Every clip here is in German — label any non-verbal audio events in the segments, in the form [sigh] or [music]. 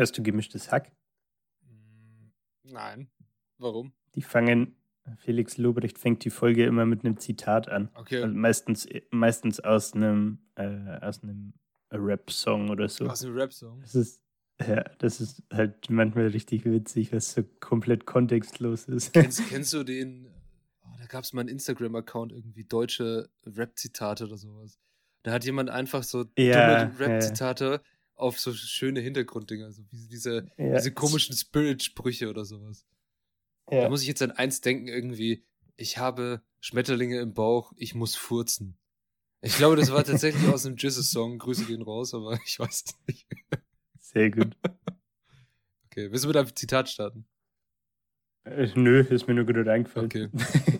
Hörst du gemischtes Hack? Mm, nein. Warum? Die fangen, Felix Lobrecht fängt die Folge immer mit einem Zitat an. Okay. Also meistens, meistens aus einem, äh, aus einem Rap-Song oder so. Aus einem Rap-Song. Das ist, ja, das ist halt manchmal richtig witzig, was so komplett kontextlos ist. Kennst, [laughs] kennst du den, oh, da gab es mal einen Instagram-Account, irgendwie deutsche Rap-Zitate oder sowas. Da hat jemand einfach so Ja, dumme Rap-Zitate auf so schöne Hintergrunddinger, so wie diese, Ja. diese komischen Spirit-Sprüche oder sowas. Da Ja. muss ich jetzt an eins denken, irgendwie, ich habe Schmetterlinge im Bauch, ich muss furzen. Ich glaube, das war tatsächlich aus einem Jesus-Song. Grüße gehen raus, aber ich weiß es nicht. Sehr gut. [laughs] Okay, willst du mit einem Zitat starten? Äh, nö, ist mir nur gerade eingefallen. Okay. [laughs]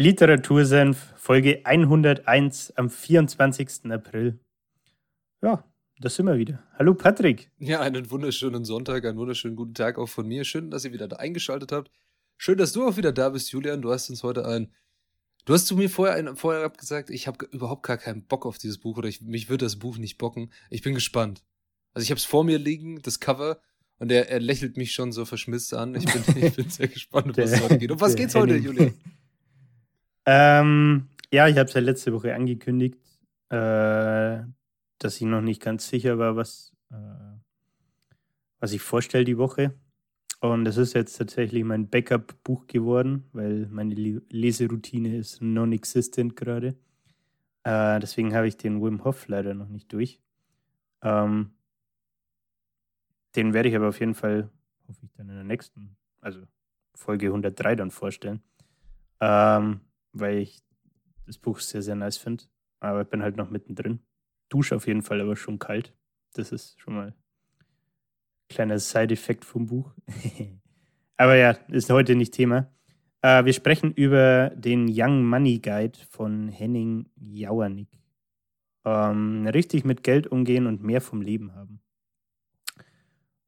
Literatursenf, Folge 101 am 24. April. Ja, da sind wir wieder. Hallo Patrick. Ja, einen wunderschönen Sonntag, einen wunderschönen guten Tag auch von mir. Schön, dass ihr wieder da eingeschaltet habt. Schön, dass du auch wieder da bist, Julian. Du hast uns heute ein. Du hast zu mir vorher, ein, vorher gesagt, ich habe überhaupt gar keinen Bock auf dieses Buch oder ich, mich wird das Buch nicht bocken. Ich bin gespannt. Also ich habe es vor mir liegen, das Cover, und er, er lächelt mich schon so verschmitzt an. Ich bin, [laughs] ich bin sehr gespannt, um was es heute geht. Um was geht's heute. Julian? Ähm, ja, ich habe es ja letzte Woche angekündigt, äh, dass ich noch nicht ganz sicher war, was, äh, was ich vorstelle die Woche. Und das ist jetzt tatsächlich mein Backup-Buch geworden, weil meine Le Leseroutine ist non-existent gerade. Äh, deswegen habe ich den Wim Hof leider noch nicht durch. Ähm, den werde ich aber auf jeden Fall, hoffe ich, dann in der nächsten, also Folge 103 dann vorstellen. Ähm, weil ich das Buch sehr, sehr nice finde. Aber ich bin halt noch mittendrin. Dusche auf jeden Fall aber schon kalt. Das ist schon mal ein kleiner Side-Effekt vom Buch. [laughs] aber ja, ist heute nicht Thema. Äh, wir sprechen über den Young Money Guide von Henning Jauernick. Ähm, richtig mit Geld umgehen und mehr vom Leben haben.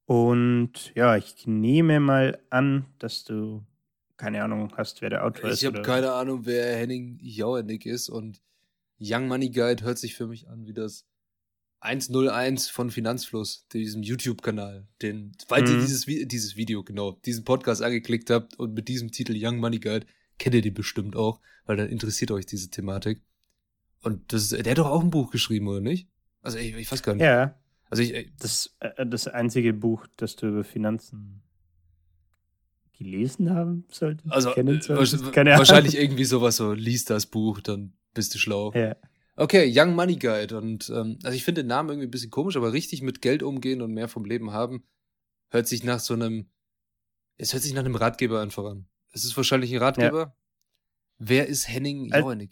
Und ja, ich nehme mal an, dass du keine Ahnung hast, wer der Autor ist. Ich habe keine Ahnung, wer Henning Jauernick ist und Young Money Guide hört sich für mich an wie das 101 von Finanzfluss, diesem YouTube-Kanal. Den, ihr Mhm. dieses, Vi- dieses Video, genau, diesen Podcast angeklickt habt und mit diesem Titel Young Money Guide, kennt ihr den bestimmt auch, weil dann interessiert euch diese Thematik. Und das, der hat doch auch ein Buch geschrieben, oder nicht? Also ich, ich weiß gar nicht. Ja, Also ich, ich- das, äh, das einzige Buch, das du über Finanzen gelesen haben solltest. also kennen äh, Ahnung. wahrscheinlich irgendwie sowas so, lies das Buch, dann bist du schlau. Ja. Okay, Young Money Guide. Und ähm, also ich finde den Namen irgendwie ein bisschen komisch, aber richtig mit Geld umgehen und mehr vom Leben haben, hört sich nach so einem. Es hört sich nach einem Ratgeber einfach an. Es ist wahrscheinlich ein Ratgeber. Wer ist Henning Julian?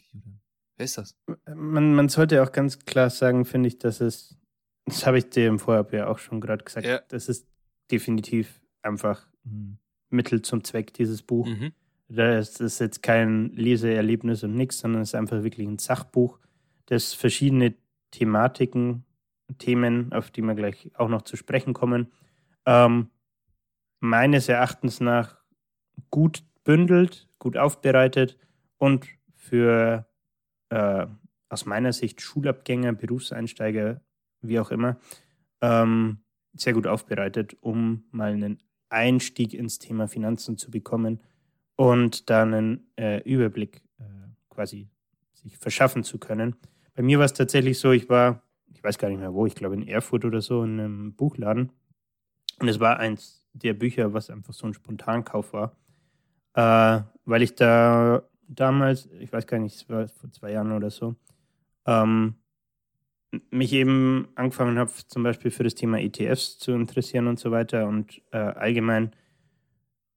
Wer ist das? Man, man sollte auch ganz klar sagen, finde ich, dass es, das habe ich dir im Vorab ja auch schon gerade gesagt, Ja. das ist definitiv einfach ein Mittel zum Zweck, dieses Buch. Mhm. Das ist jetzt kein Leseerlebnis und nichts, sondern es ist einfach wirklich ein Sachbuch, das verschiedene Thematiken, Themen, auf die wir gleich auch noch zu sprechen kommen, ähm, meines Erachtens nach gut bündelt, gut aufbereitet und für äh, aus meiner Sicht Schulabgänger, Berufseinsteiger, wie auch immer, ähm, sehr gut aufbereitet, um mal einen Einstieg ins Thema Finanzen zu bekommen und dann einen äh, Überblick äh, quasi sich verschaffen zu können. Bei mir war es tatsächlich so, ich war, ich weiß gar nicht mehr wo, ich glaube in Erfurt oder so, in einem Buchladen. Und es war eins der Bücher, was einfach so ein Spontankauf war, äh, weil ich da damals, ich weiß gar nicht, es war vor zwei Jahren oder so, ähm, mich eben angefangen habe, zum Beispiel für das Thema ETFs zu interessieren und so weiter und äh, allgemein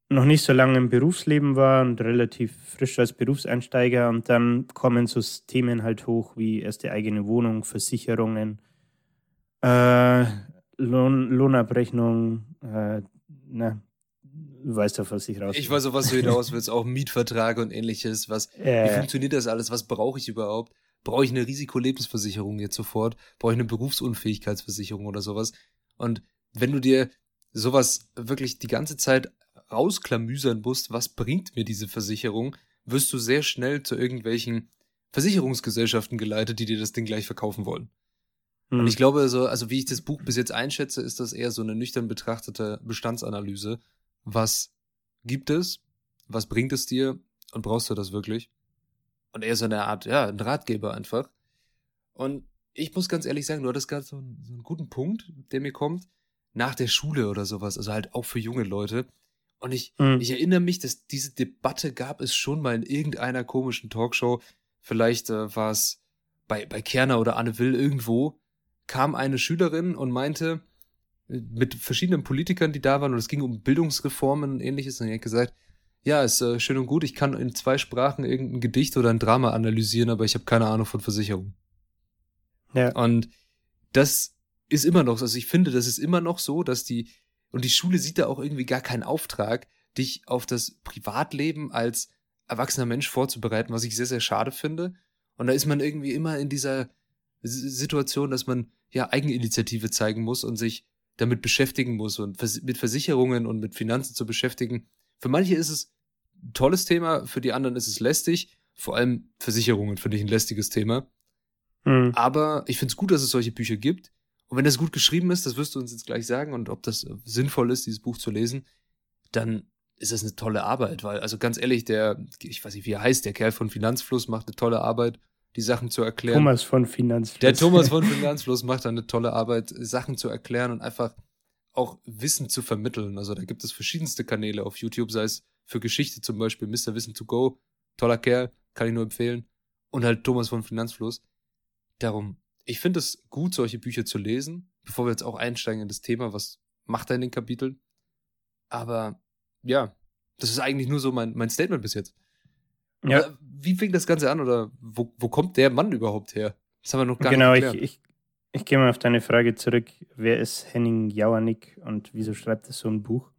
noch nicht so lange im Berufsleben war und relativ frisch als Berufseinsteiger und dann kommen so Themen halt hoch wie erste eigene Wohnung, Versicherungen, Äh, Lohn, Lohnabrechnung, äh, na, du weißt doch, was ich raus. Ich weiß auch, was du [laughs] hinaus willst, auch Mietverträge und ähnliches. Was, Äh. Wie funktioniert das alles? Was brauche ich überhaupt? Brauche ich eine Risikolebensversicherung jetzt sofort? Brauche ich eine Berufsunfähigkeitsversicherung oder sowas? Und wenn du dir sowas wirklich die ganze Zeit rausklamüsern musst, was bringt mir diese Versicherung, wirst du sehr schnell zu irgendwelchen Versicherungsgesellschaften geleitet, die dir das Ding gleich verkaufen wollen. Hm. Und ich glaube, so, also wie ich das Buch bis jetzt einschätze, ist das eher so eine nüchtern betrachtete Bestandsanalyse. Was gibt es? Was bringt es dir? Und brauchst du das wirklich? Und eher so eine Art, ja, ein Ratgeber einfach. Und ich muss ganz ehrlich sagen, du hattest gerade so, einen- so einen guten Punkt, der mir kommt, nach der Schule oder sowas, also halt auch für junge Leute. Und ich, Hm. ich erinnere mich, dass diese Debatte gab es schon mal in irgendeiner komischen Talkshow. Vielleicht äh, war es bei, bei Kerner oder Anne Will irgendwo, kam eine Schülerin und meinte, äh, mit verschiedenen Politikern, die da waren, und es ging um Bildungsreformen und ähnliches, und die hat gesagt, ja, ist äh, schön und gut, ich kann in zwei Sprachen irgendein Gedicht oder ein Drama analysieren, aber ich habe keine Ahnung von Versicherung. ja. Und das ist immer noch, so. also ich finde, das ist immer noch so, dass die, und die Schule sieht da auch irgendwie gar keinen Auftrag, dich auf das Privatleben als erwachsener Mensch vorzubereiten, was ich sehr, sehr schade finde. Und da ist man irgendwie immer in dieser Situation, dass man ja Eigeninitiative zeigen muss und sich damit beschäftigen muss und mit Versicherungen und mit Finanzen zu beschäftigen. Für manche ist es ein tolles Thema, für die anderen ist es lästig. Vor allem Versicherungen finde ich ein lästiges Thema. Hm. Aber ich finde es gut, dass es solche Bücher gibt. Und wenn das gut geschrieben ist, das wirst du uns jetzt gleich sagen und ob das äh, sinnvoll ist, dieses Buch zu lesen, dann ist das eine tolle Arbeit, weil, also ganz ehrlich, der, ich weiß nicht, wie er heißt, der Kerl von Finanzfluss macht eine tolle Arbeit, die Sachen zu erklären. Thomas von Finanzfluss. Der Thomas [laughs] von Finanzfluss macht eine tolle Arbeit, Sachen zu erklären und einfach auch Wissen zu vermitteln. Also da gibt es verschiedenste Kanäle auf YouTube, sei es für Geschichte zum Beispiel, Mr. Wissen to Go, toller Kerl, kann ich nur empfehlen. Und halt Thomas von Finanzfluss. Darum, ich finde es gut, solche Bücher zu lesen, bevor wir jetzt auch einsteigen in das Thema, was macht er in den Kapiteln. Aber ja, das ist eigentlich nur so mein, mein Statement bis jetzt. Ja. Wie fing das Ganze an oder wo, wo kommt der Mann überhaupt her? Das haben wir noch gar genau, nicht ich, geklärt. ich, ich gehe mal auf deine Frage zurück. Wer ist Henning Jauernick und wieso schreibt er so ein Buch?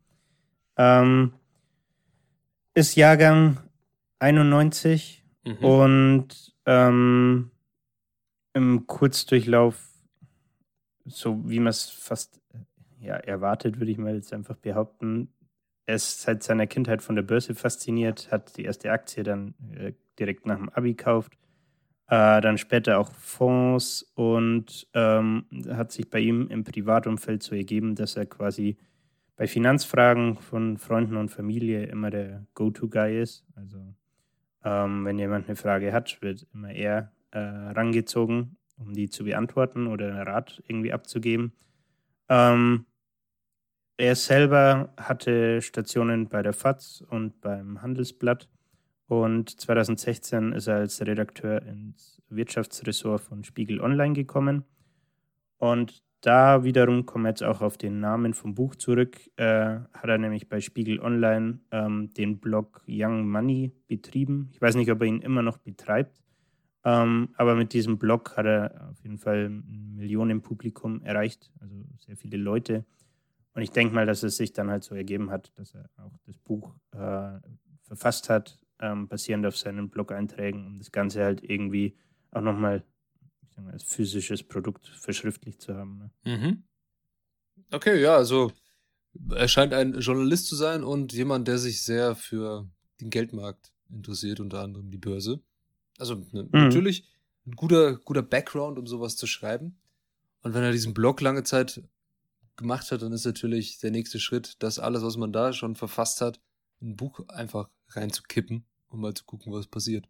Ähm, ist Jahrgang 91 Mhm. und ähm, im Kurzdurchlauf, so wie man es fast ja, erwartet, würde ich mal jetzt einfach behaupten, er ist seit seiner Kindheit von der Börse fasziniert, hat die erste Aktie dann äh, direkt nach dem Abi gekauft, äh, dann später auch Fonds und ähm, hat sich bei ihm im Privatumfeld so ergeben, dass er quasi bei Finanzfragen von Freunden und Familie immer der Go-To-Guy ist. Also ähm, wenn jemand eine Frage hat, wird immer er äh, rangezogen, um die zu beantworten oder einen Rat irgendwie abzugeben. Ähm, er selber hatte Stationen bei der FAZ und beim Handelsblatt und 2016 ist er als Redakteur ins Wirtschaftsressort von Spiegel Online gekommen. Und da wiederum kommen wir jetzt auch auf den Namen vom Buch zurück. Äh, hat er nämlich bei Spiegel Online ähm, den Blog Young Money betrieben. Ich weiß nicht, ob er ihn immer noch betreibt, ähm, aber mit diesem Blog hat er auf jeden Fall ein Millionenpublikum erreicht, also sehr viele Leute. Und ich denke mal, dass es sich dann halt so ergeben hat, dass er auch das Buch äh, verfasst hat, ähm, basierend auf seinen Blog-Einträgen, um das Ganze halt irgendwie auch nochmal als physisches Produkt verschriftlicht zu haben. Ne? Mhm. Okay, ja, also er scheint ein Journalist zu sein und jemand, der sich sehr für den Geldmarkt interessiert, unter anderem die Börse. Also ne, natürlich ein guter, guter Background, um sowas zu schreiben. Und wenn er diesen Blog lange Zeit gemacht hat, dann ist natürlich der nächste Schritt, das alles, was man da schon verfasst hat, in ein Buch einfach reinzukippen, um mal zu gucken, was passiert.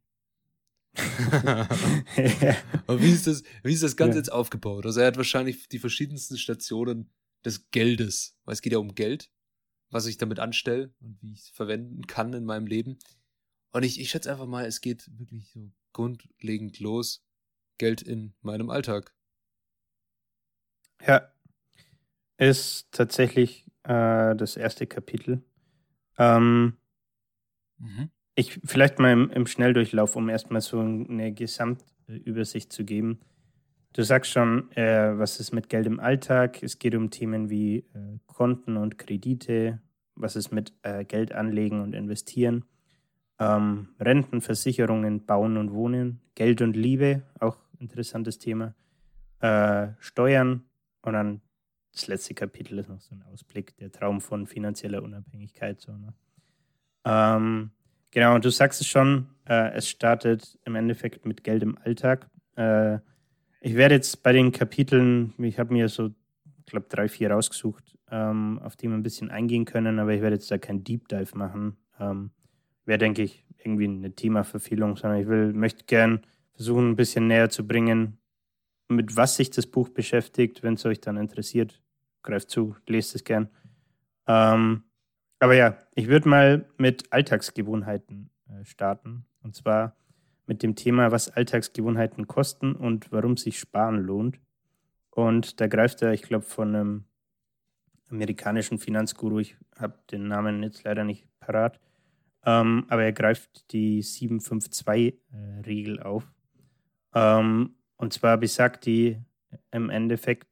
[laughs] [laughs] Aber wie ist das, wie ist das Ganze Ja. jetzt aufgebaut? Also er hat wahrscheinlich die verschiedensten Stationen des Geldes, weil es geht ja um Geld, was ich damit anstelle und wie ich es verwenden kann in meinem Leben. Und ich, ich schätze einfach mal, es geht wirklich so grundlegend los. Geld in meinem Alltag. Ja, ist tatsächlich äh, das erste Kapitel. Ähm, Mhm. Ich vielleicht mal im, im Schnelldurchlauf, um erstmal so eine Gesamtübersicht zu geben. du sagst schon, äh, was ist mit Geld im Alltag? Es geht um Themen wie äh, Konten und Kredite, was ist mit äh, Geld anlegen und investieren, ähm, Renten, Versicherungen, Bauen und Wohnen, Geld und Liebe, auch interessantes Thema, äh, Steuern und dann das letzte Kapitel ist noch so ein Ausblick, der Traum von finanzieller Unabhängigkeit. So, ne? ähm, genau, du sagst es schon, äh, es startet im Endeffekt mit Geld im Alltag. Äh, ich werde jetzt bei den Kapiteln, ich habe mir so, ich glaube, drei, vier rausgesucht, ähm, auf die wir ein bisschen eingehen können, aber ich werde jetzt da kein Deep Dive machen. Ähm, Wäre, denke ich, irgendwie eine Themaverfehlung, sondern ich will, möchte gern versuchen, ein bisschen näher zu bringen, mit was sich das Buch beschäftigt. Wenn es euch dann interessiert, greift zu, lest es gern. Ähm, aber ja, ich würde mal mit Alltagsgewohnheiten äh, starten. Und zwar mit dem Thema, was Alltagsgewohnheiten kosten und warum sich Sparen lohnt. Und da greift er, ich glaube, von einem amerikanischen Finanzguru, ich habe den Namen jetzt leider nicht parat, ähm, aber er greift die 752-Regel äh, auf. Ähm, und zwar besagt die im Endeffekt,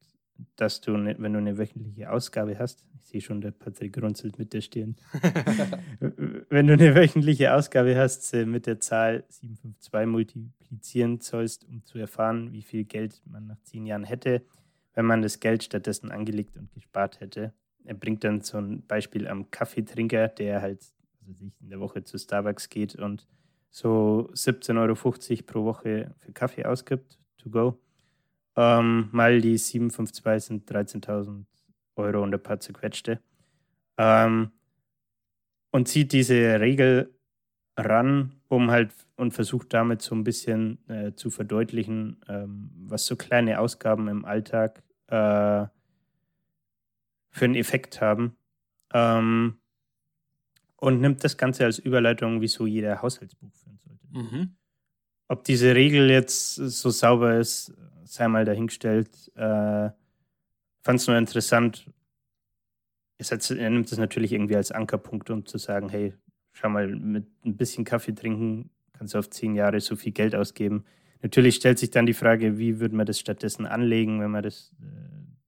dass du, ne, wenn du eine wöchentliche Ausgabe hast, ich sehe schon, der Patrick runzelt mit der Stirn, [laughs] wenn du eine wöchentliche Ausgabe hast, äh, mit der Zahl 752 multiplizieren sollst, um zu erfahren, wie viel Geld man nach zehn Jahren hätte, wenn man das Geld stattdessen angelegt und gespart hätte. Er bringt dann so ein Beispiel am Kaffeetrinker, der halt also sich in der Woche zu Starbucks geht und so 17,50 Euro pro Woche für Kaffee ausgibt, to go. Ähm, mal die 752 sind 13.000 Euro und ein paar zerquetschte. Ähm, und zieht diese Regel ran, um halt und versucht damit so ein bisschen äh, zu verdeutlichen, ähm, was so kleine Ausgaben im Alltag äh, für einen Effekt haben. Ähm, und nimmt das Ganze als Überleitung, wieso jeder Haushaltsbuch führen sollte. Mhm. Ob diese Regel jetzt so sauber ist, sei mal dahingestellt. Äh, Fand es nur interessant. Hat, er nimmt das natürlich irgendwie als Ankerpunkt, um zu sagen, hey, schau mal, mit ein bisschen Kaffee trinken kannst du auf zehn Jahre so viel Geld ausgeben. Natürlich stellt sich dann die Frage, wie würde man das stattdessen anlegen, wenn man das äh,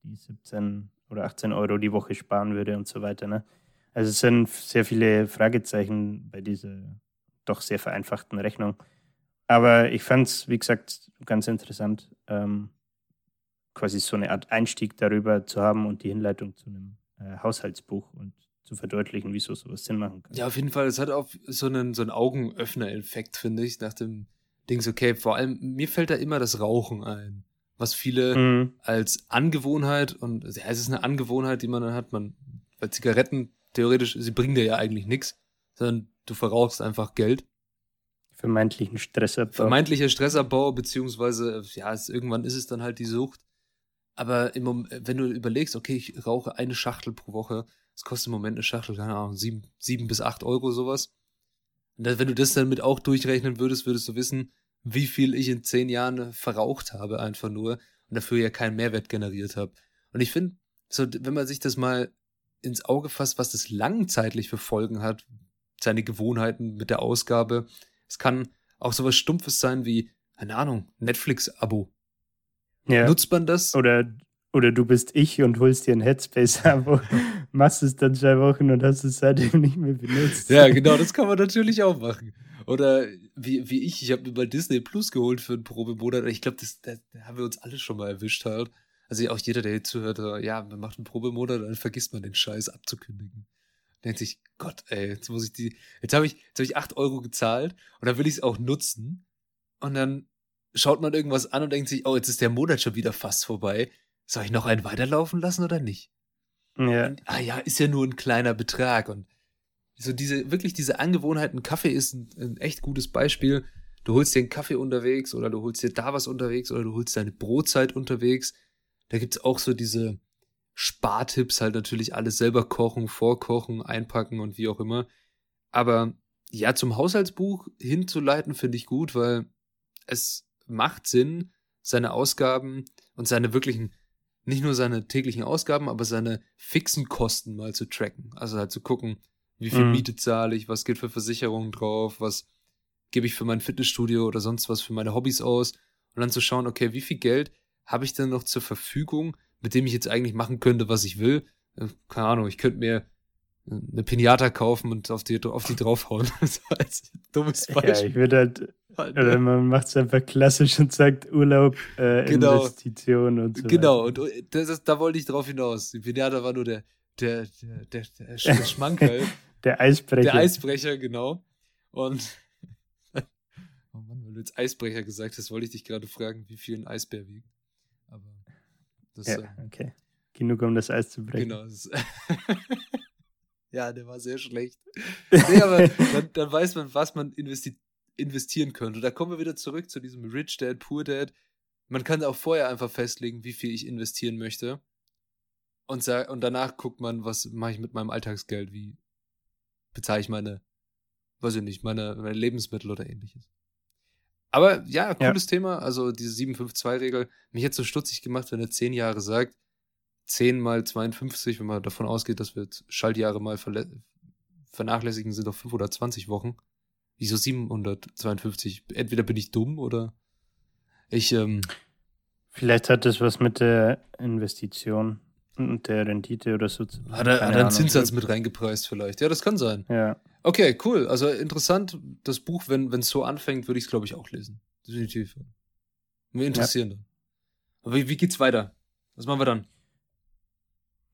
die 17 oder 18 Euro die Woche sparen würde und so weiter. Ne? Also es sind sehr viele Fragezeichen bei dieser doch sehr vereinfachten Rechnung. Aber ich fand es, wie gesagt, ganz interessant, ähm, quasi so eine Art Einstieg darüber zu haben und die Hinleitung zu einem äh, Haushaltsbuch und zu verdeutlichen, wieso sowas Sinn machen kann. Ja, auf jeden Fall. Es hat auch so einen, so einen Augenöffner-Effekt, finde ich, nach dem Dings, okay, vor allem, mir fällt da immer das Rauchen ein. Was viele mhm. als Angewohnheit und ja, es ist eine Angewohnheit, die man dann hat, man, weil Zigaretten theoretisch, sie bringen dir ja eigentlich nichts, sondern du verrauchst einfach Geld. Vermeintlichen Stressabbau. Vermeintlicher Stressabbau, beziehungsweise, ja, es, irgendwann ist es dann halt die Sucht. Aber im Moment, wenn du überlegst, okay, ich rauche eine Schachtel pro Woche, es kostet im Moment eine Schachtel, keine Ahnung, sieben, sieben bis acht Euro sowas. Und wenn du das dann mit auch durchrechnen würdest, würdest du wissen, wie viel ich in zehn Jahren verraucht habe, einfach nur, und dafür ja keinen Mehrwert generiert habe. Und ich finde, so, wenn man sich das mal ins Auge fasst, was das langzeitlich für Folgen hat, seine Gewohnheiten mit der Ausgabe. Es kann auch sowas Stumpfes sein wie, keine Ahnung, Netflix-Abo. Ja. Nutzt man das? Oder, oder du bist ich und holst dir ein Headspace-Abo, [laughs] machst es dann zwei Wochen und hast es seitdem nicht mehr benutzt. Ja, [laughs] genau, das kann man natürlich auch machen. Oder wie, wie ich, ich habe mir mal Disney Plus geholt für einen Probemonat. Ich glaube, das, das, da haben wir uns alle schon mal erwischt halt. Also auch jeder, der hier zuhört, ja, man macht einen Probemonat, dann vergisst man den Scheiß abzukündigen. Denkt sich, Gott, ey, jetzt muss ich die, jetzt habe ich, jetzt habe ich acht Euro gezahlt und dann will ich es auch nutzen. Und dann schaut man irgendwas an und denkt sich, oh, jetzt ist der Monat schon wieder fast vorbei. Soll ich noch einen weiterlaufen lassen oder nicht? Ja. Und, ah ja, ist ja nur ein kleiner Betrag. Und so diese, wirklich diese Angewohnheiten, Kaffee ist ein, ein echt gutes Beispiel. Du holst dir einen Kaffee unterwegs oder du holst dir da was unterwegs oder du holst deine Brotzeit unterwegs da gibt's auch so diese Spartipps, halt natürlich alles selber kochen, vorkochen, einpacken und wie auch immer. Aber ja, zum Haushaltsbuch hinzuleiten finde ich gut, weil es macht Sinn, seine Ausgaben und seine wirklichen, nicht nur seine täglichen Ausgaben, aber seine fixen Kosten mal zu tracken. Also halt zu gucken, wie viel mhm. Miete zahle ich, was geht für Versicherungen drauf, was gebe ich für mein Fitnessstudio oder sonst was für meine Hobbys aus und dann zu schauen, okay, wie viel Geld habe ich denn noch zur Verfügung, mit dem ich jetzt eigentlich machen könnte, was ich will? Äh, keine Ahnung, ich könnte mir eine Pinata kaufen und auf die, auf die draufhauen. [laughs] das war ein dummes Beispiel. Ja, ich würde halt, oder man macht es einfach klassisch und sagt Urlaub, äh, genau. Investition und so. Genau, weiter. und das, das, da wollte ich drauf hinaus. Die Pinata war nur der, der, der, der, der Schmankerl. [laughs] der Eisbrecher. Der Eisbrecher, genau. Und [laughs] oh Mann, weil du jetzt Eisbrecher gesagt hast, wollte ich dich gerade fragen, wie viel ein Eisbär wiegt. Das, ja, äh, okay. Genug, um das Eis zu brechen. Genau. [laughs] ja, der war sehr schlecht. Nee, aber [laughs] dann, dann weiß man, was man investi investieren könnte. Da kommen wir wieder zurück zu diesem Rich Dad, Poor Dad. Man kann auch vorher einfach festlegen, wie viel ich investieren möchte. Und, und danach guckt man, was mache ich mit meinem Alltagsgeld, wie bezahle ich meine, weiß ich nicht, meine, meine Lebensmittel oder ähnliches. Aber ja, cooles ja. Thema. Also diese 752-Regel. Mich jetzt so stutzig gemacht, wenn er 10 Jahre sagt. 10 mal 52, wenn man davon ausgeht, dass wir Schaltjahre mal vernachlässigen, sind doch 520 Wochen. Wieso 752? Entweder bin ich dumm oder ich. Ähm, Vielleicht hat das was mit der Investition und der Rendite oder so zu tun. Hat er, hat er einen Zinssatz mit reingepreist vielleicht? Ja, das kann sein. Ja. Okay, cool. Also interessant. Das Buch, wenn es so anfängt, würde ich es, glaube ich, auch lesen. Definitiv. Mir interessieren ja. dann. Aber wie, wie geht's weiter? Was machen wir dann?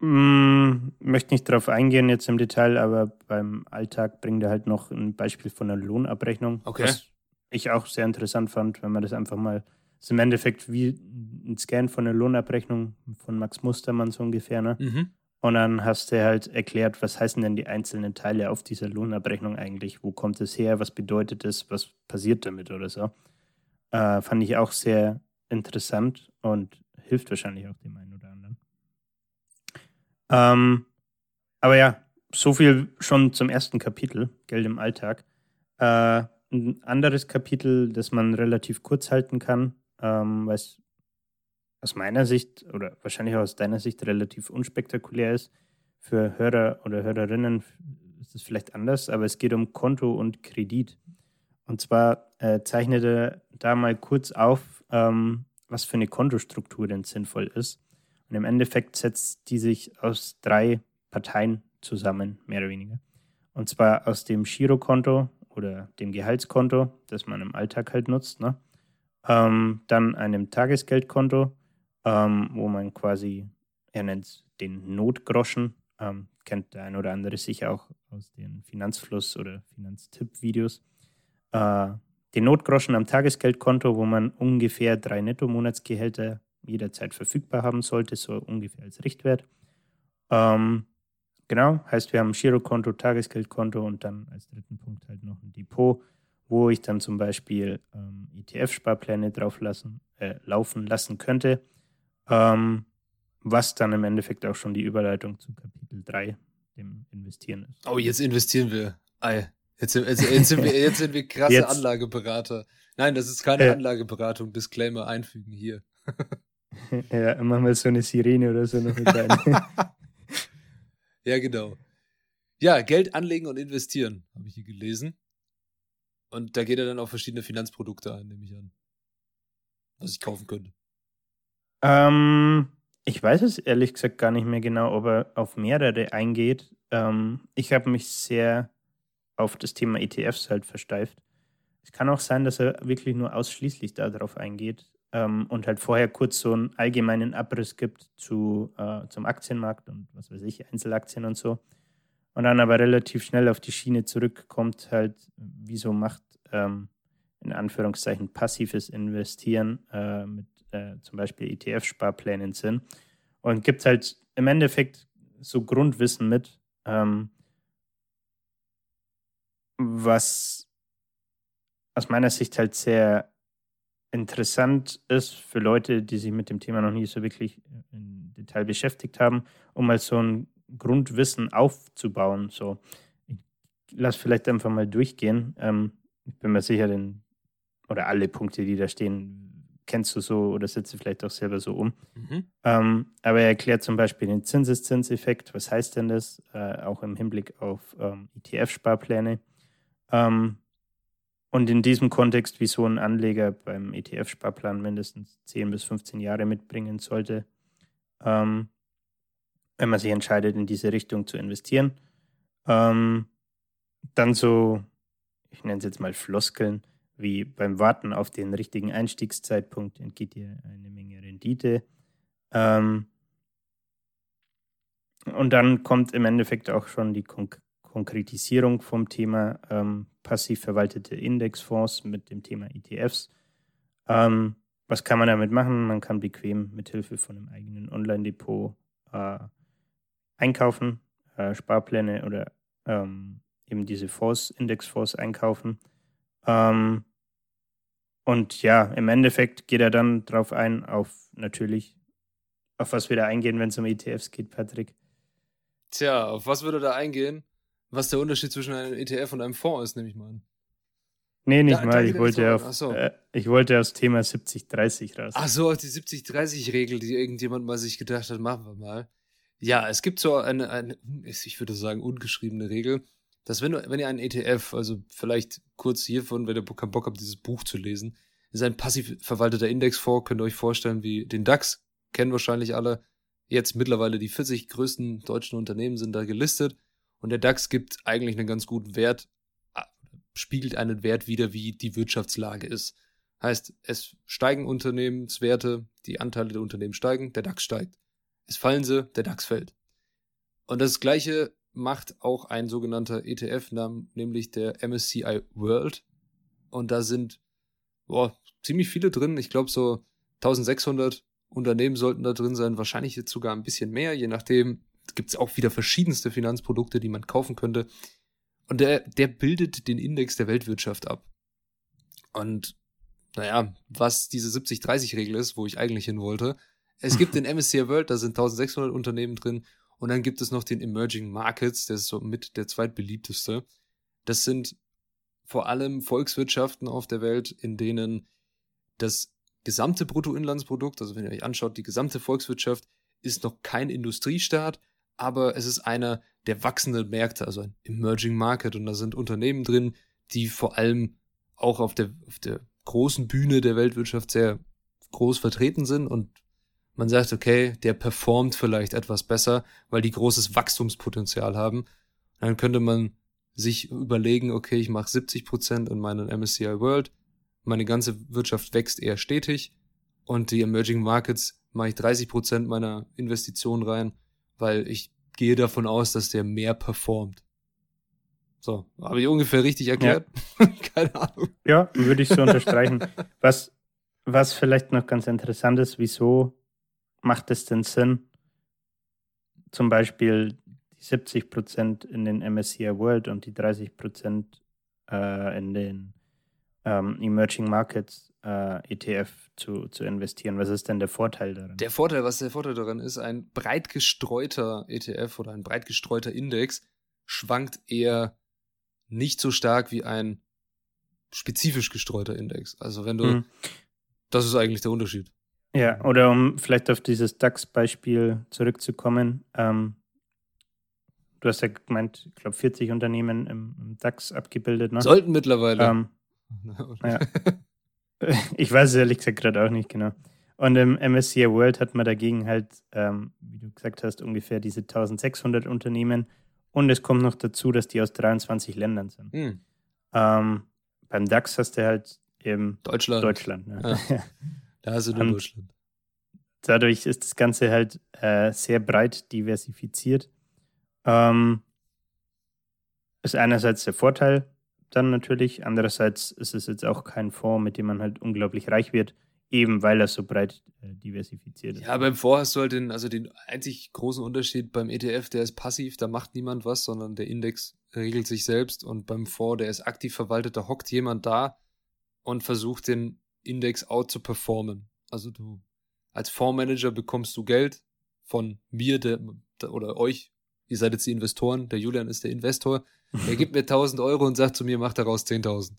Mm, möchte nicht darauf eingehen jetzt im Detail, aber beim Alltag bringt er halt noch ein Beispiel von einer Lohnabrechnung. Okay. Was ich auch sehr interessant fand, wenn man das einfach mal. Das ist im Endeffekt wie ein Scan von einer Lohnabrechnung von Max Mustermann so ungefähr, ne? Mhm. Und dann hast du halt erklärt, was heißen denn die einzelnen Teile auf dieser Lohnabrechnung eigentlich? Wo kommt es her? Was bedeutet es? Was passiert damit oder so? Äh, fand ich auch sehr interessant und hilft wahrscheinlich auch dem einen oder anderen. Ähm, aber ja, so viel schon zum ersten Kapitel, Geld im Alltag. Äh, ein anderes Kapitel, das man relativ kurz halten kann, ähm, weil es aus meiner Sicht oder wahrscheinlich auch aus deiner Sicht relativ unspektakulär ist. Für Hörer oder Hörerinnen ist es vielleicht anders, aber es geht um Konto und Kredit. Und zwar äh, zeichnet er da mal kurz auf, ähm, was für eine Kontostruktur denn sinnvoll ist. Und im Endeffekt setzt die sich aus drei Parteien zusammen, mehr oder weniger. Und zwar aus dem Girokonto oder dem Gehaltskonto, das man im Alltag halt nutzt, ne? ähm, dann einem Tagesgeldkonto ähm, wo man quasi, er nennt es den Notgroschen, ähm, kennt der ein oder andere sicher auch aus den Finanzfluss- oder Finanztipp-Videos. Äh, den Notgroschen am Tagesgeldkonto, wo man ungefähr drei Netto-Monatsgehälter jederzeit verfügbar haben sollte, so ungefähr als Richtwert. Ähm, genau, heißt, wir haben ein Girokonto, Tagesgeldkonto und dann als dritten Punkt halt noch ein Depot, wo ich dann zum Beispiel ähm, ETF-Sparpläne drauf lassen, äh, laufen lassen könnte ähm, was dann im Endeffekt auch schon die Überleitung zu Kapitel 3, dem Investieren ist. Oh, jetzt investieren wir. Ei. Jetzt, sind, jetzt, jetzt, sind wir, [laughs] jetzt sind wir krasse jetzt. Anlageberater. Nein, das ist keine äh. Anlageberatung. Disclaimer einfügen hier. [laughs] ja, immer mal so eine Sirene oder so noch mit rein. [laughs] ja, genau. Ja, Geld anlegen und investieren, habe ich hier gelesen. Und da geht er dann auf verschiedene Finanzprodukte ein, nehme ich an. Was ich kaufen könnte. Ähm, ich weiß es ehrlich gesagt gar nicht mehr genau, ob er auf mehrere eingeht. Ähm, ich habe mich sehr auf das Thema ETFs halt versteift. Es kann auch sein, dass er wirklich nur ausschließlich darauf eingeht ähm, und halt vorher kurz so einen allgemeinen Abriss gibt zu, äh, zum Aktienmarkt und was weiß ich, Einzelaktien und so. Und dann aber relativ schnell auf die Schiene zurückkommt, halt, wieso macht ähm, in Anführungszeichen passives Investieren äh, mit äh, zum Beispiel ETF-Sparplänen sind. Und gibt halt im Endeffekt so Grundwissen mit, ähm, was aus meiner Sicht halt sehr interessant ist für Leute, die sich mit dem Thema noch nie so wirklich im Detail beschäftigt haben, um mal so ein Grundwissen aufzubauen. So, ich lasse vielleicht einfach mal durchgehen. Ähm, ich bin mir sicher, den, oder alle Punkte, die da stehen, kennst du so oder setzt du vielleicht auch selber so um. Mhm. Ähm, aber er erklärt zum Beispiel den Zinseszinseffekt. Was heißt denn das? Äh, auch im Hinblick auf ähm, ETF-Sparpläne. Ähm, und in diesem Kontext, wie so ein Anleger beim ETF-Sparplan mindestens 10 bis 15 Jahre mitbringen sollte, ähm, wenn man sich entscheidet, in diese Richtung zu investieren. Ähm, dann so, ich nenne es jetzt mal Floskeln, wie beim Warten auf den richtigen Einstiegszeitpunkt entgeht dir eine Menge Rendite. Ähm, und dann kommt im Endeffekt auch schon die Konk Konkretisierung vom Thema ähm, passiv verwaltete Indexfonds mit dem Thema ETFs. Ähm, was kann man damit machen? Man kann bequem mithilfe von einem eigenen Online-Depot äh, einkaufen, äh, Sparpläne oder ähm, eben diese Fonds, Indexfonds einkaufen. Ähm, und ja, im Endeffekt geht er dann darauf ein, auf natürlich, auf was wir da eingehen, wenn es um ETFs geht, Patrick. Tja, auf was würde da eingehen? Was der Unterschied zwischen einem ETF und einem Fonds ist, nehme ich mal an. Nee, nicht da, mal. Ich wollte, auf, so. äh, ich wollte aufs Thema 70-30 raus. Ach so, auf die 70-30-Regel, die irgendjemand mal sich gedacht hat, machen wir mal. Ja, es gibt so eine, eine, ich würde sagen, ungeschriebene Regel, dass wenn, du, wenn ihr einen ETF, also vielleicht kurz hiervon, wenn ihr keinen Bock habt, dieses Buch zu lesen, ist ein passiv verwalteter Indexfonds, könnt ihr euch vorstellen, wie den DAX, kennen wahrscheinlich alle. Jetzt mittlerweile die 40 größten deutschen Unternehmen sind da gelistet und der DAX gibt eigentlich einen ganz guten Wert, spiegelt einen Wert wider, wie die Wirtschaftslage ist. Heißt, es steigen Unternehmenswerte, die Anteile der Unternehmen steigen, der DAX steigt. Es fallen sie, der DAX fällt. Und das gleiche macht auch ein sogenannter ETF, nämlich der MSCI World. Und da sind boah, ziemlich viele drin. Ich glaube, so 1600 Unternehmen sollten da drin sein. Wahrscheinlich jetzt sogar ein bisschen mehr, je nachdem. Gibt es auch wieder verschiedenste Finanzprodukte, die man kaufen könnte. Und der, der bildet den Index der Weltwirtschaft ab. Und naja, was diese 70-30-Regel ist, wo ich eigentlich hin wollte. Es gibt [laughs] den MSCI World, da sind 1600 Unternehmen drin. Und dann gibt es noch den Emerging Markets, der ist so mit der zweitbeliebteste. Das sind vor allem Volkswirtschaften auf der Welt, in denen das gesamte Bruttoinlandsprodukt, also wenn ihr euch anschaut, die gesamte Volkswirtschaft ist noch kein Industriestaat, aber es ist einer der wachsenden Märkte, also ein Emerging Market. Und da sind Unternehmen drin, die vor allem auch auf der, auf der großen Bühne der Weltwirtschaft sehr groß vertreten sind und man sagt, okay, der performt vielleicht etwas besser, weil die großes Wachstumspotenzial haben. Dann könnte man sich überlegen, okay, ich mache 70 Prozent in meinen MSCI World, meine ganze Wirtschaft wächst eher stetig und die Emerging Markets mache ich 30 Prozent meiner Investitionen rein, weil ich gehe davon aus, dass der mehr performt. So, habe ich ungefähr richtig erklärt? Ja. [laughs] Keine Ahnung. Ja, würde ich so unterstreichen. was, was vielleicht noch ganz interessant ist, wieso macht es denn Sinn, zum Beispiel die 70 Prozent in den MSCI World und die 30 Prozent äh, in den ähm, Emerging Markets äh, ETF zu, zu investieren? Was ist denn der Vorteil daran? Der Vorteil, was der Vorteil daran ist, ein breit gestreuter ETF oder ein breit gestreuter Index schwankt eher nicht so stark wie ein spezifisch gestreuter Index. Also wenn du, hm. das ist eigentlich der Unterschied. Ja, oder um vielleicht auf dieses DAX-Beispiel zurückzukommen. Ähm, du hast ja gemeint, ich glaube, 40 Unternehmen im, im, DAX abgebildet. Ne? Sollten mittlerweile. Ähm, [laughs] ja. [laughs] ich weiß es ehrlich gesagt gerade auch nicht genau. Und im MSCI World hat man dagegen halt, ähm, wie du gesagt hast, ungefähr diese 1600 Unternehmen. Und es kommt noch dazu, dass die aus 23 Ländern sind. Hm. Ähm, beim DAX hast du halt eben Deutschland. Deutschland ne? ja. [laughs] Da hast du nur Deutschland. Dadurch ist das Ganze halt äh, sehr breit diversifiziert. Ähm, ist einerseits der Vorteil dann natürlich, andererseits ist es jetzt auch kein Fonds, mit dem man halt unglaublich reich wird, eben weil er so breit äh, diversifiziert ist. Ja, beim Fonds hast du halt den, also den einzig großen Unterschied beim ETF, der ist passiv, da macht niemand was, sondern der Index regelt sich selbst und beim Fonds, der ist aktiv verwaltet, da hockt jemand da und versucht den Index out zu performen. Also du als Fondsmanager bekommst du Geld von mir der, oder euch. Ihr seid jetzt die Investoren. Der Julian ist der Investor. Er gibt mir [laughs] 1000 Euro und sagt zu mir, mach daraus 10.000.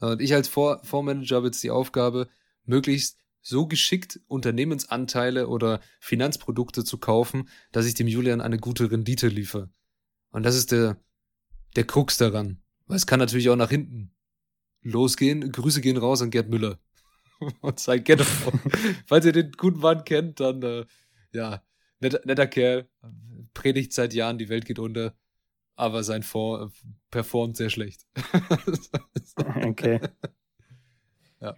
Und ich als Fondsmanager habe jetzt die Aufgabe, möglichst so geschickt Unternehmensanteile oder Finanzprodukte zu kaufen, dass ich dem Julian eine gute Rendite liefere. Und das ist der, der Krux daran. Weil es kann natürlich auch nach hinten losgehen. Grüße gehen raus an Gerd Müller [laughs] und sein Ghetto. Falls ihr den guten Mann kennt, dann äh, ja, netter, netter Kerl, predigt seit Jahren, die Welt geht unter, aber sein Fonds äh, performt sehr schlecht. [laughs] okay. [laughs] Ja.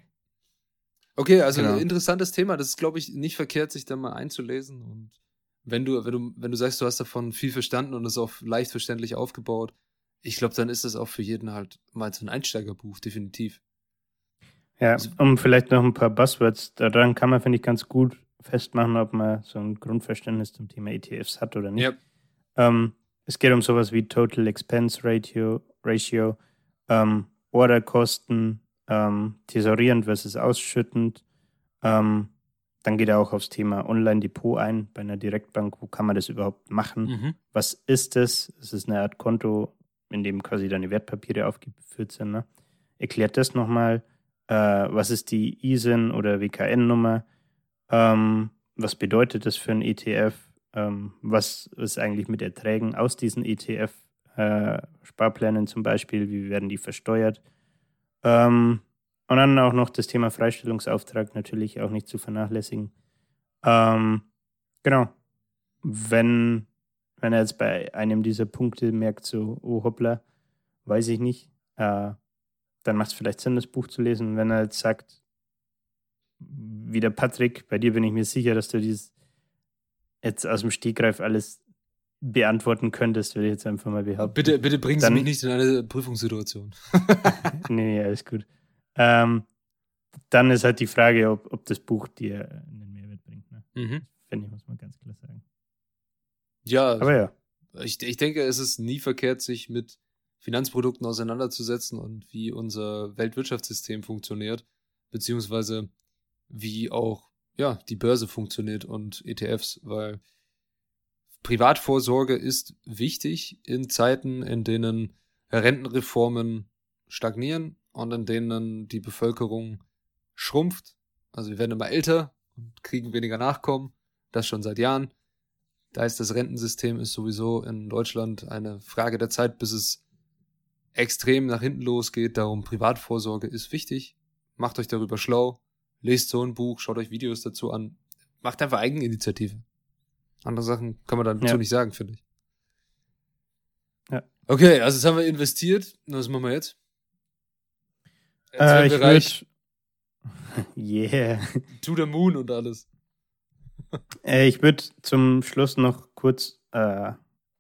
Okay, also Genau. ein interessantes Thema. Das ist, glaube ich, nicht verkehrt, sich da mal einzulesen. Und wenn du, wenn du, wenn du sagst, du hast davon viel verstanden und es auch leicht verständlich aufgebaut, ich glaube, dann ist das auch für jeden halt mal so ein Einsteigerbuch, definitiv. Ja, um vielleicht noch ein paar Buzzwords, daran kann man, finde ich, ganz gut festmachen, ob man so ein Grundverständnis zum Thema ETFs hat oder nicht. Ja. Ähm, es geht um sowas wie Total Expense Ratio, Ratio ähm, Orderkosten, ähm, tesorierend versus ausschüttend. Ähm, dann geht er auch aufs Thema Online-Depot ein bei einer Direktbank. Wo kann man das überhaupt machen? Mhm. was ist es? Es ist eine Art Konto, in dem quasi deine Wertpapiere aufgeführt sind. Ne? Erklärt das nochmal. Äh, was ist die ISIN oder WKN-Nummer? Ähm, was bedeutet das für ein ETF? Ähm, was ist eigentlich mit Erträgen aus diesen ETF-Sparplänen zum Beispiel? Wie werden die versteuert? Ähm, und dann auch noch das Thema Freistellungsauftrag natürlich auch nicht zu vernachlässigen. Ähm, genau. Wenn wenn er jetzt bei einem dieser Punkte merkt, so, oh hoppla, weiß ich nicht, äh, dann macht es vielleicht Sinn, das Buch zu lesen. Wenn er jetzt sagt, wie der Patrick, bei dir bin ich mir sicher, dass du dieses jetzt aus dem Stegreif alles beantworten könntest, würde ich jetzt einfach mal behaupten. Bitte, bitte bringen Sie Dann- mich nicht in eine Prüfungssituation. [laughs] nee, nee, alles gut. Ähm, dann ist halt die Frage, ob, ob das Buch dir einen Mehrwert bringt. Ne? Mhm. Finde ich, muss man ganz klar sagen. Ja, Aber ja, ich, ich denke, es ist nie verkehrt, sich mit Finanzprodukten auseinanderzusetzen und wie unser Weltwirtschaftssystem funktioniert, beziehungsweise wie auch ja, die Börse funktioniert und ETFs, weil Privatvorsorge ist wichtig in Zeiten, in denen Rentenreformen stagnieren und in denen die Bevölkerung schrumpft. Also wir werden immer älter und kriegen weniger Nachkommen, das schon seit Jahren. Da ist das Rentensystem ist sowieso in Deutschland eine Frage der Zeit, bis es extrem nach hinten losgeht. Darum Privatvorsorge ist wichtig. Macht euch darüber schlau. Lest so ein Buch, schaut euch Videos dazu an. Macht einfach Eigeninitiative. Andere Sachen kann man dazu Ja. nicht sagen, finde ich. Ja. Okay, also jetzt haben wir investiert. Was machen wir jetzt? Äh, ich wir reich. würde. [laughs] yeah. To the moon und alles. Äh, ich würde zum Schluss noch kurz, äh,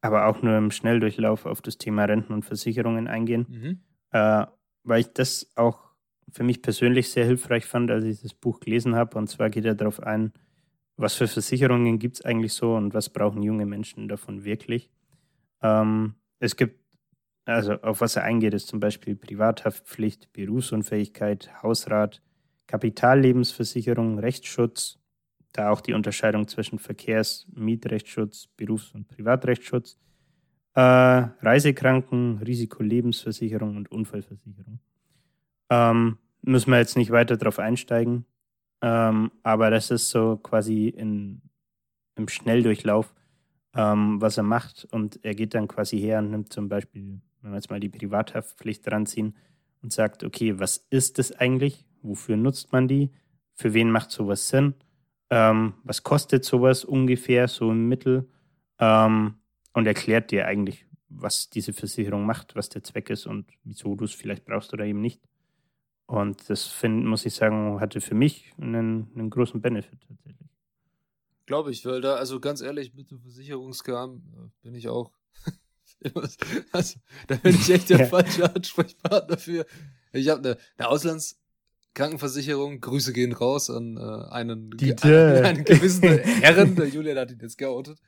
aber auch nur im Schnelldurchlauf auf das Thema Renten und Versicherungen eingehen, Mhm. äh, weil ich das auch für mich persönlich sehr hilfreich fand, als ich das Buch gelesen habe. Und zwar geht er darauf ein, was für Versicherungen gibt es eigentlich so und was brauchen junge Menschen davon wirklich. Ähm, es gibt, also auf was er eingeht, ist zum Beispiel Privathaftpflicht, Berufsunfähigkeit, Hausrat, Kapitallebensversicherung, Rechtsschutz, da auch die Unterscheidung zwischen Verkehrs-, Mietrechtsschutz, Berufs- und Privatrechtsschutz, äh, Reisekranken, Risikolebensversicherung und Unfallversicherung. Ähm, müssen wir jetzt nicht weiter drauf einsteigen, ähm, aber das ist so quasi in, im Schnelldurchlauf, ähm, was er macht. Und er geht dann quasi her und nimmt zum Beispiel, wenn wir jetzt mal die Privathaftpflicht ranziehen und sagt, okay, was ist das eigentlich? Wofür nutzt man die? Für wen macht sowas Sinn? Ähm, was kostet sowas ungefähr so im Mittel? Ähm, und erklärt dir eigentlich, was diese Versicherung macht, was der Zweck ist und wieso du es vielleicht brauchst oder eben nicht. Und das find, muss ich sagen, hatte für mich einen, einen großen Benefit tatsächlich. Glaube ich, weil da, also ganz ehrlich, mit dem Versicherungskram äh, bin ich auch. [laughs] also, da bin ich echt der [laughs] Ja. falsche Ansprechpartner für. Ich habe eine, eine Auslandskrankenversicherung. Grüße gehen raus an äh, einen, Dieter. einen, [laughs] einen gewissen [laughs] Herren. Der Julian hat ihn jetzt geoutet.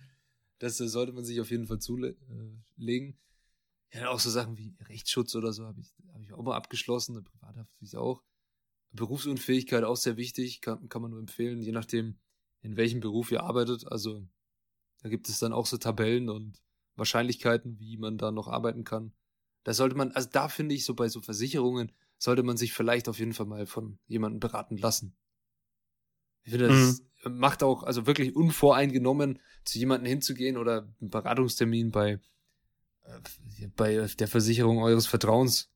Das äh, sollte man sich auf jeden Fall zulegen. Ja, auch so Sachen wie Rechtsschutz oder so habe ich, hab ich auch mal abgeschlossen. Eine Privathaftpflicht auch. Berufsunfähigkeit auch sehr wichtig, kann, kann man nur empfehlen, je nachdem, in welchem Beruf ihr arbeitet. Also da gibt es dann auch so Tabellen und Wahrscheinlichkeiten, wie man da noch arbeiten kann. Da sollte man, also da finde ich so bei so Versicherungen, sollte man sich vielleicht auf jeden Fall mal von jemandem beraten lassen. Ich finde, das macht auch, also wirklich unvoreingenommen, zu jemandem hinzugehen oder einen Beratungstermin bei, äh, bei der Versicherung eures Vertrauens,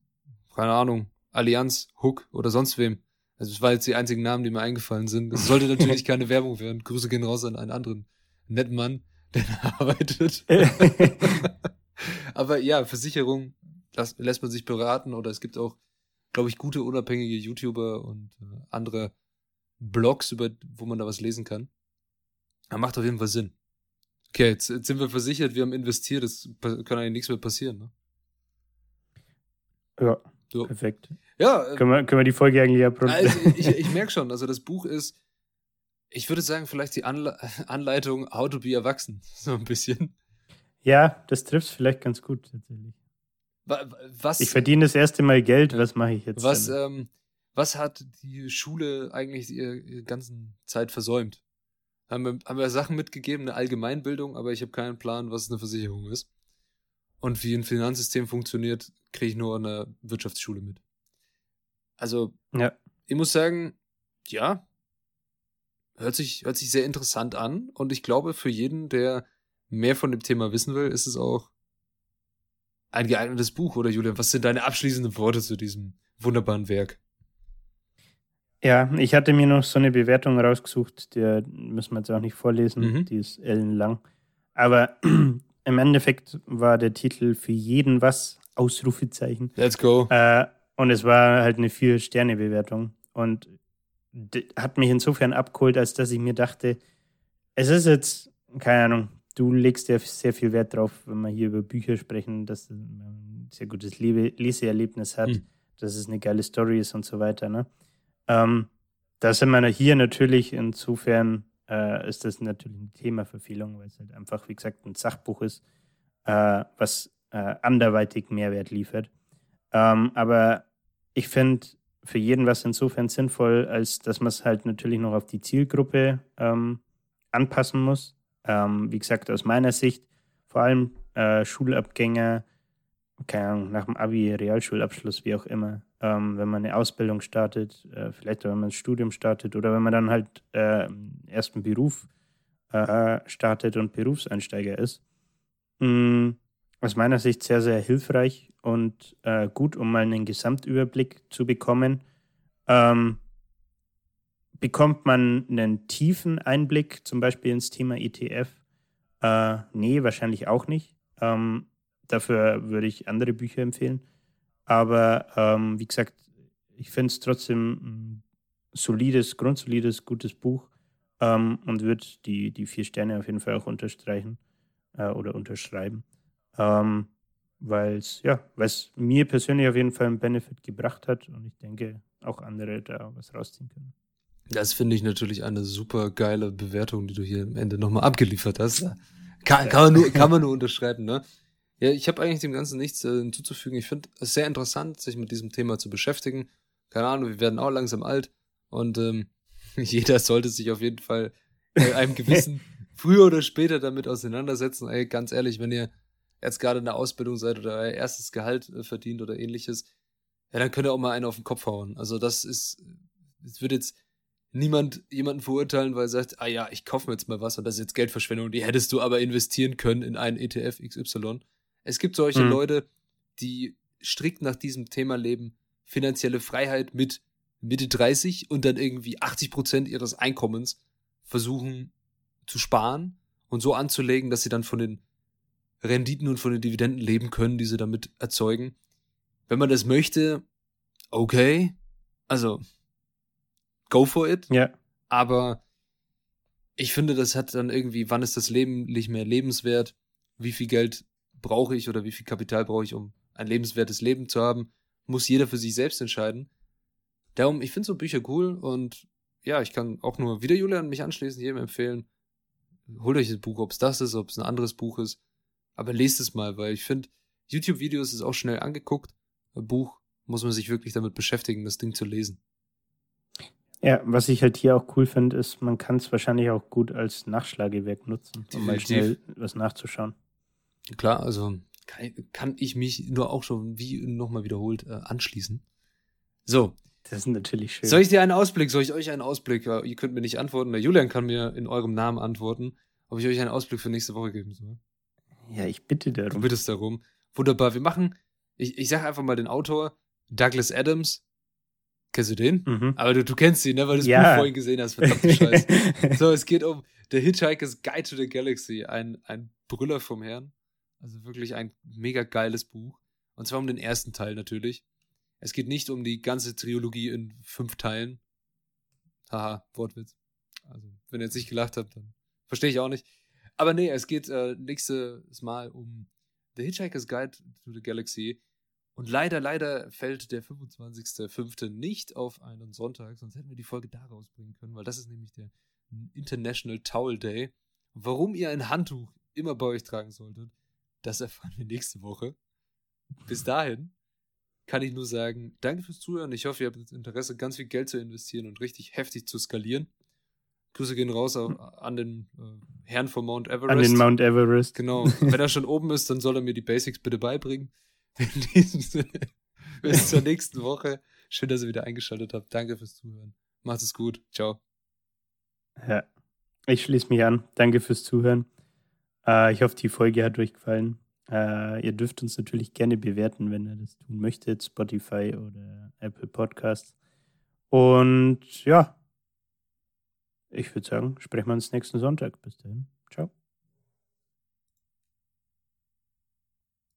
keine Ahnung, Allianz, Hook oder sonst wem. Also das war jetzt die einzigen Namen, die mir eingefallen sind. Das sollte natürlich [laughs] keine Werbung werden. Grüße gehen raus an einen anderen netten Mann, [laughs] der da arbeitet. [laughs] Aber ja, Versicherung lässt man sich beraten oder es gibt auch, glaube ich, gute unabhängige YouTuber und äh, andere Blogs, über, wo man da was lesen kann. Aber macht auf jeden Fall Sinn. Okay, jetzt, jetzt sind wir versichert, wir haben investiert, es kann eigentlich nichts mehr passieren, ne? Ja, So. perfekt. Ja, äh, Können wir, können wir die Folge eigentlich abrunden? also [laughs] ich, ich merke schon, also das Buch ist, ich würde sagen, vielleicht die Anle [laughs] Anleitung How to be erwachsen. [laughs] So ein bisschen. ja, das trifft vielleicht ganz gut tatsächlich. Wa- wa- Was, Ich verdiene das erste Mal Geld, was mache ich jetzt? was, ähm, was hat die Schule eigentlich ihre, ihre ganzen Zeit versäumt? Haben wir, haben wir Sachen mitgegeben, eine Allgemeinbildung, aber ich habe keinen Plan, was eine Versicherung ist. Und wie ein Finanzsystem funktioniert, kriege ich nur an der Wirtschaftsschule mit. Also, Ja. ich muss sagen, ja, hört sich, hört sich sehr interessant an. Und ich glaube, für jeden, der mehr von dem Thema wissen will, ist es auch ein geeignetes Buch, oder Julian? Was sind deine abschließenden Worte zu diesem wunderbaren Werk? Ja, ich hatte mir noch so eine Bewertung rausgesucht, die müssen wir jetzt auch nicht vorlesen, Mhm. die ist ellenlang. Aber [clears throat] im Endeffekt war der Titel für jeden was, Ausrufezeichen. Let's go. Äh, und es war halt eine Vier-Sterne-Bewertung. Und hat mich insofern abgeholt, als dass ich mir dachte, es ist jetzt, keine Ahnung, du legst ja sehr viel Wert drauf, wenn wir hier über Bücher sprechen, dass man ein sehr gutes Leseerlebnis hat, Hm. dass es eine geile Story ist und so weiter. Ne? Ähm, da sind wir hier natürlich, insofern äh, ist das natürlich eine Themaverfehlung, weil es halt einfach, wie gesagt, ein Sachbuch ist, äh, was äh, anderweitig Mehrwert liefert. Ähm, aber ich finde für jeden was insofern sinnvoll, als dass man es halt natürlich noch auf die Zielgruppe ähm, anpassen muss. Ähm, wie gesagt, aus meiner Sicht vor allem äh, Schulabgänger, keine Ahnung, nach dem Abi, Realschulabschluss, wie auch immer, ähm, wenn man eine Ausbildung startet, äh, vielleicht wenn man ein Studium startet oder wenn man dann halt äh, ersten Beruf äh, startet und Berufseinsteiger ist. Mm, aus meiner Sicht sehr, sehr hilfreich und äh, gut, um mal einen Gesamtüberblick zu bekommen. Ähm, bekommt man einen tiefen Einblick zum Beispiel ins Thema ETF? Äh, nee, wahrscheinlich auch nicht. Ähm, dafür würde ich andere Bücher empfehlen. Aber ähm, wie gesagt, ich finde es trotzdem ein solides, grundsolides, gutes Buch ähm, und würde die, die vier Sterne auf jeden Fall auch unterstreichen äh, oder unterschreiben. Ähm, weil es ja, mir persönlich auf jeden Fall einen Benefit gebracht hat und ich denke auch andere da was rausziehen können. Das finde ich natürlich eine super geile Bewertung, die du hier am Ende nochmal abgeliefert hast. Kann, kann, man nur, [laughs] kann man nur unterschreiben, ne? Ja, ich habe eigentlich dem Ganzen nichts äh, hinzuzufügen. Ich finde es sehr interessant, sich mit diesem Thema zu beschäftigen. Keine Ahnung, wir werden auch langsam alt und ähm, [laughs] jeder sollte sich auf jeden Fall äh, einem gewissen [laughs] früher oder später damit auseinandersetzen. Ey, ganz ehrlich, wenn ihr jetzt gerade in der Ausbildung seid oder euer erstes Gehalt äh, verdient oder ähnliches, ja, dann könnt ihr auch mal einen auf den Kopf hauen. Also das ist, es wird jetzt niemand jemanden verurteilen, weil er sagt, ah ja, ich kaufe mir jetzt mal was und das ist jetzt Geldverschwendung, die hättest du aber investieren können in einen ETF XY. Es gibt solche Mhm. Leute, die strikt nach diesem Thema leben, finanzielle Freiheit mit Mitte 30 und dann irgendwie 80 Prozent ihres Einkommens versuchen zu sparen und so anzulegen, dass sie dann von den Renditen und von den Dividenden leben können, die sie damit erzeugen. Wenn man das möchte, okay, also go for it. Ja, Aber ich finde, das hat dann irgendwie, wann ist das Leben nicht mehr lebenswert? Wie viel Geld brauche ich oder wie viel Kapital brauche ich, um ein lebenswertes Leben zu haben? Muss jeder für sich selbst entscheiden. Darum, ich finde so Bücher cool und ja, ich kann auch nur wieder Julian mich anschließen, jedem empfehlen. Holt euch das Buch, ob es das ist, ob es ein anderes Buch ist. Aber lest es mal, weil ich finde, YouTube-Videos ist auch schnell angeguckt. Ein Buch muss man sich wirklich damit beschäftigen, das Ding zu lesen. Ja, was ich halt hier auch cool finde, ist, man kann es wahrscheinlich auch gut als Nachschlagewerk nutzen, um mal schnell was nachzuschauen. Klar, also kann, ich mich nur auch schon, wie nochmal wiederholt, äh, anschließen. So, Das ist natürlich schön. soll ich dir einen Ausblick, soll ich euch einen Ausblick, äh, ihr könnt mir nicht antworten, der Julian kann mir in eurem Namen antworten, ob ich euch einen Ausblick für nächste Woche geben soll. ja, ich bitte Du darum. bittest darum. Wunderbar, wir machen, ich, ich sage einfach mal den Autor, Douglas Adams. Kennst du den? Mhm. Aber du, du kennst ihn, ne? weil du das Ja. Buch vorhin gesehen hast. Verdammte [laughs] Scheiße. So, es geht um The Hitchhiker's Guide to the Galaxy. Ein, ein Brüller vom Herrn. Also wirklich ein mega geiles Buch. Und zwar um den ersten Teil natürlich. Es geht nicht um die ganze Trilogie in fünf Teilen. Haha, Wortwitz. Also, wenn ihr jetzt nicht gelacht habt, dann verstehe ich auch nicht. Aber nee, es geht äh, nächstes Mal um The Hitchhiker's Guide to the Galaxy. Und leider, leider fällt der 25.05. nicht auf einen Sonntag, sonst hätten wir die Folge da rausbringen können, weil das ist nämlich der International Towel Day. Und warum ihr ein Handtuch immer bei euch tragen solltet, das erfahren wir nächste Woche. Bis dahin kann ich nur sagen, danke fürs Zuhören. Ich hoffe, ihr habt das Interesse, ganz viel Geld zu investieren und richtig heftig zu skalieren. Grüße gehen raus an den äh, Herrn von Mount Everest. An den Mount Everest. Genau. Wenn er schon oben ist, dann soll er mir die Basics bitte beibringen. In diesem Sinne, [laughs] bis zur nächsten Woche. Schön, dass ihr wieder eingeschaltet habt. Danke fürs Zuhören. Macht es gut. Ciao. Ja. Ich schließe mich an. Danke fürs Zuhören. Äh, ich hoffe, die Folge hat euch gefallen. Äh, ihr dürft uns natürlich gerne bewerten, wenn ihr das tun möchtet. Spotify oder Apple Podcasts. Und ja, ich würde sagen, sprechen wir uns nächsten Sonntag. Bis dahin. Ciao.